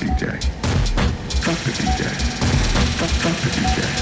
Fuck the DJ. Fuck, the DJ. Fuck the DJ.